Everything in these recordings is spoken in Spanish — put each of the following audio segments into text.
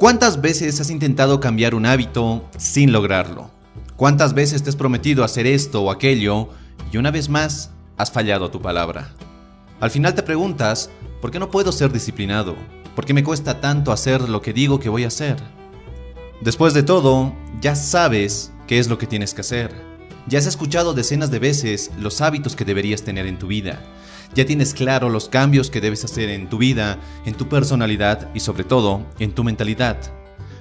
¿Cuántas veces has intentado cambiar un hábito sin lograrlo? ¿Cuántas veces te has prometido hacer esto o aquello y una vez más has fallado a tu palabra? Al final te preguntas, ¿por qué no puedo ser disciplinado? ¿Por qué me cuesta tanto hacer lo que digo que voy a hacer? Después de todo, ya sabes qué es lo que tienes que hacer. Ya has escuchado decenas de veces los hábitos que deberías tener en tu vida. Ya tienes claro los cambios que debes hacer en tu vida, en tu personalidad y sobre todo en tu mentalidad.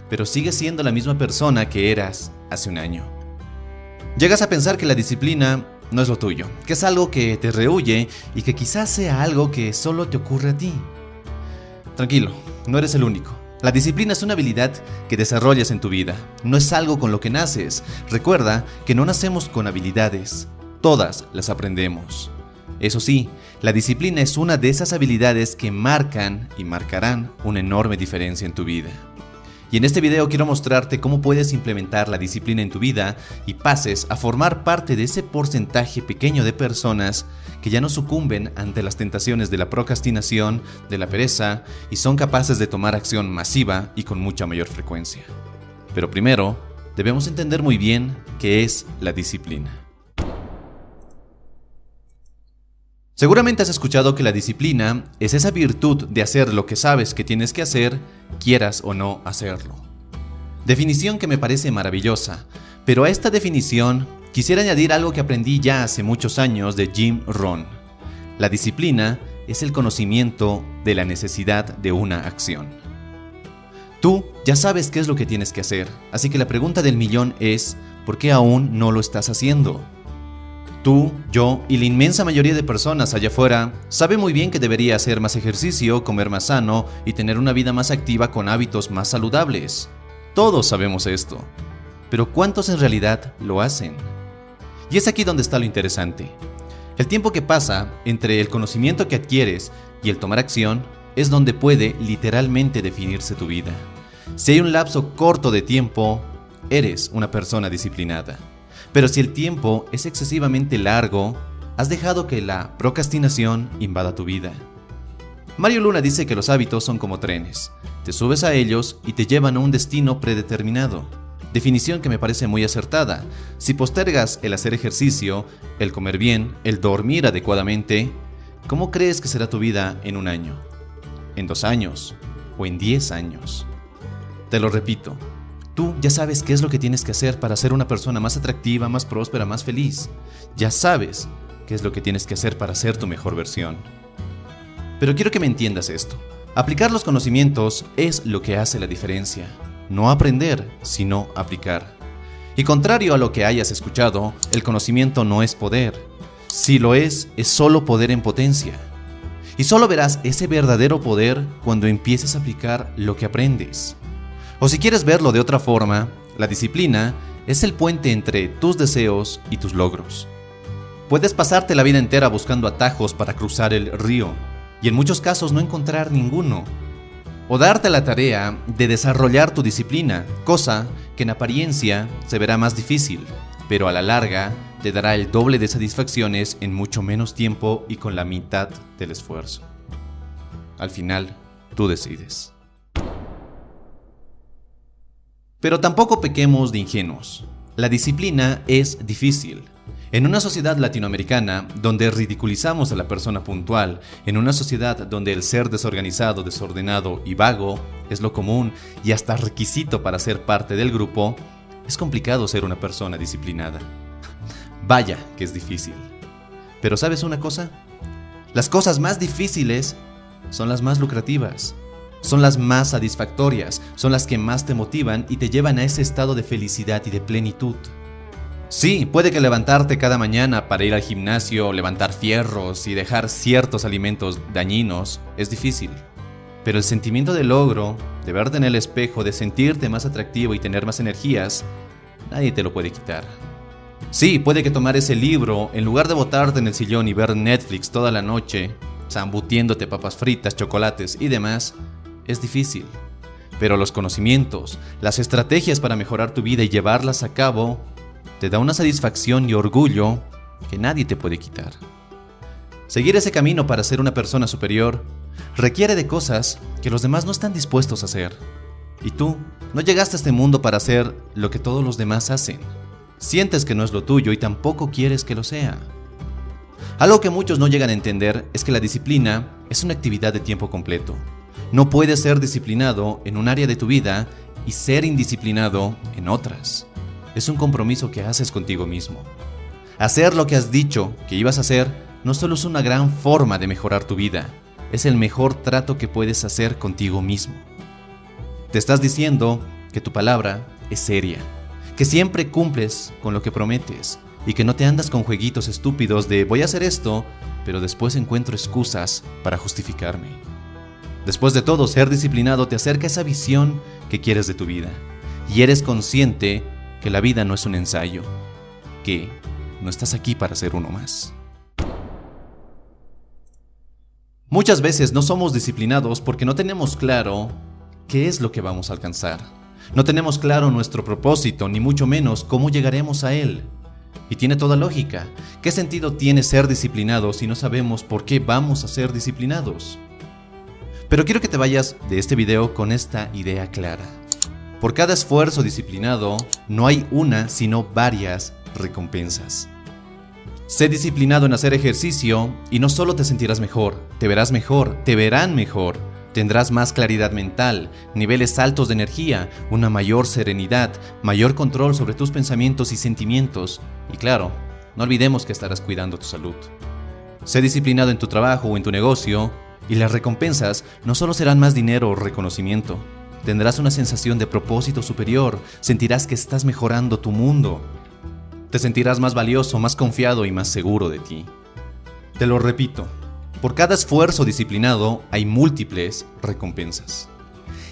Pero sigues siendo la misma persona que eras hace un año. Llegas a pensar que la disciplina no es lo tuyo, que es algo que te rehuye y que quizás sea algo que solo te ocurre a ti. Tranquilo, no eres el único. La disciplina es una habilidad que desarrollas en tu vida, no es algo con lo que naces. Recuerda que no nacemos con habilidades, todas las aprendemos. Eso sí, la disciplina es una de esas habilidades que marcan y marcarán una enorme diferencia en tu vida. Y en este video quiero mostrarte cómo puedes implementar la disciplina en tu vida y pases a formar parte de ese porcentaje pequeño de personas que ya no sucumben ante las tentaciones de la procrastinación, de la pereza y son capaces de tomar acción masiva y con mucha mayor frecuencia. Pero primero, debemos entender muy bien qué es la disciplina. Seguramente has escuchado que la disciplina es esa virtud de hacer lo que sabes que tienes que hacer, quieras o no hacerlo. Definición que me parece maravillosa, pero a esta definición quisiera añadir algo que aprendí ya hace muchos años de Jim Rohn. La disciplina es el conocimiento de la necesidad de una acción. Tú ya sabes qué es lo que tienes que hacer, así que la pregunta del millón es, ¿por qué aún no lo estás haciendo? Tú, yo y la inmensa mayoría de personas allá afuera sabe muy bien que debería hacer más ejercicio, comer más sano y tener una vida más activa con hábitos más saludables. Todos sabemos esto. Pero ¿cuántos en realidad lo hacen? Y es aquí donde está lo interesante. El tiempo que pasa entre el conocimiento que adquieres y el tomar acción es donde puede literalmente definirse tu vida. Si hay un lapso corto de tiempo, eres una persona disciplinada. Pero si el tiempo es excesivamente largo, has dejado que la procrastinación invada tu vida. Mario Luna dice que los hábitos son como trenes. Te subes a ellos y te llevan a un destino predeterminado. Definición que me parece muy acertada. Si postergas el hacer ejercicio, el comer bien, el dormir adecuadamente, ¿cómo crees que será tu vida en un año? ¿En dos años? ¿O en diez años? Te lo repito, Tú ya sabes qué es lo que tienes que hacer para ser una persona más atractiva, más próspera, más feliz. Ya sabes qué es lo que tienes que hacer para ser tu mejor versión. Pero quiero que me entiendas esto. Aplicar los conocimientos es lo que hace la diferencia. No aprender, sino aplicar. Y contrario a lo que hayas escuchado, el conocimiento no es poder. Si lo es, es solo poder en potencia. Y solo verás ese verdadero poder cuando empieces a aplicar lo que aprendes. O si quieres verlo de otra forma, la disciplina es el puente entre tus deseos y tus logros. Puedes pasarte la vida entera buscando atajos para cruzar el río y en muchos casos no encontrar ninguno. O darte la tarea de desarrollar tu disciplina, cosa que en apariencia se verá más difícil, pero a la larga te dará el doble de satisfacciones en mucho menos tiempo y con la mitad del esfuerzo. Al final, tú decides. Pero tampoco pequemos de ingenuos. La disciplina es difícil. En una sociedad latinoamericana donde ridiculizamos a la persona puntual, en una sociedad donde el ser desorganizado, desordenado y vago es lo común y hasta requisito para ser parte del grupo, es complicado ser una persona disciplinada. Vaya que es difícil. Pero ¿sabes una cosa? Las cosas más difíciles son las más lucrativas son las más satisfactorias, son las que más te motivan y te llevan a ese estado de felicidad y de plenitud. Sí, puede que levantarte cada mañana para ir al gimnasio, levantar fierros y dejar ciertos alimentos dañinos es difícil. Pero el sentimiento de logro, de verte en el espejo, de sentirte más atractivo y tener más energías, nadie te lo puede quitar. Sí, puede que tomar ese libro, en lugar de botarte en el sillón y ver Netflix toda la noche, zambutiéndote papas fritas, chocolates y demás, es difícil, pero los conocimientos, las estrategias para mejorar tu vida y llevarlas a cabo, te da una satisfacción y orgullo que nadie te puede quitar. Seguir ese camino para ser una persona superior requiere de cosas que los demás no están dispuestos a hacer. Y tú no llegaste a este mundo para hacer lo que todos los demás hacen. Sientes que no es lo tuyo y tampoco quieres que lo sea. Algo que muchos no llegan a entender es que la disciplina es una actividad de tiempo completo. No puedes ser disciplinado en un área de tu vida y ser indisciplinado en otras. Es un compromiso que haces contigo mismo. Hacer lo que has dicho que ibas a hacer no solo es una gran forma de mejorar tu vida, es el mejor trato que puedes hacer contigo mismo. Te estás diciendo que tu palabra es seria, que siempre cumples con lo que prometes y que no te andas con jueguitos estúpidos de voy a hacer esto, pero después encuentro excusas para justificarme. Después de todo, ser disciplinado te acerca a esa visión que quieres de tu vida y eres consciente que la vida no es un ensayo, que no estás aquí para ser uno más. Muchas veces no somos disciplinados porque no tenemos claro qué es lo que vamos a alcanzar. No tenemos claro nuestro propósito, ni mucho menos cómo llegaremos a él. Y tiene toda lógica. ¿Qué sentido tiene ser disciplinados si no sabemos por qué vamos a ser disciplinados? Pero quiero que te vayas de este video con esta idea clara. Por cada esfuerzo disciplinado, no hay una, sino varias recompensas. Sé disciplinado en hacer ejercicio y no solo te sentirás mejor, te verás mejor, te verán mejor. Tendrás más claridad mental, niveles altos de energía, una mayor serenidad, mayor control sobre tus pensamientos y sentimientos. Y claro, no olvidemos que estarás cuidando tu salud. Sé disciplinado en tu trabajo o en tu negocio y las recompensas no solo serán más dinero o reconocimiento. Tendrás una sensación de propósito superior, sentirás que estás mejorando tu mundo, te sentirás más valioso, más confiado y más seguro de ti. Te lo repito, por cada esfuerzo disciplinado hay múltiples recompensas.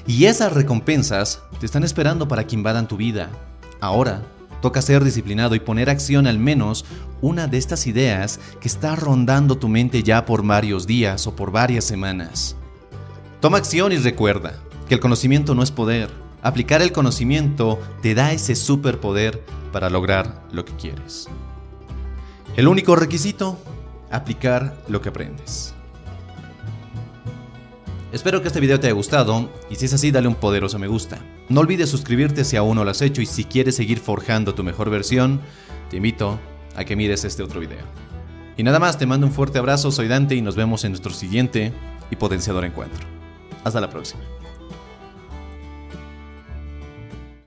Y esas recompensas te están esperando para que invadan tu vida. Ahora, toca ser disciplinado y poner acción al menos una de estas ideas que está rondando tu mente ya por varios días o por varias semanas. Toma acción y recuerda que el conocimiento no es poder. Aplicar el conocimiento te da ese superpoder para lograr lo que quieres. El único requisito, aplicar lo que aprendes. Espero que este video te haya gustado y si es así dale un poderoso me gusta. No olvides suscribirte si aún no lo has hecho y si quieres seguir forjando tu mejor versión, te invito a que mires este otro video. Y nada más, te mando un fuerte abrazo, soy Dante y nos vemos en nuestro siguiente y potenciador encuentro. Hasta la próxima.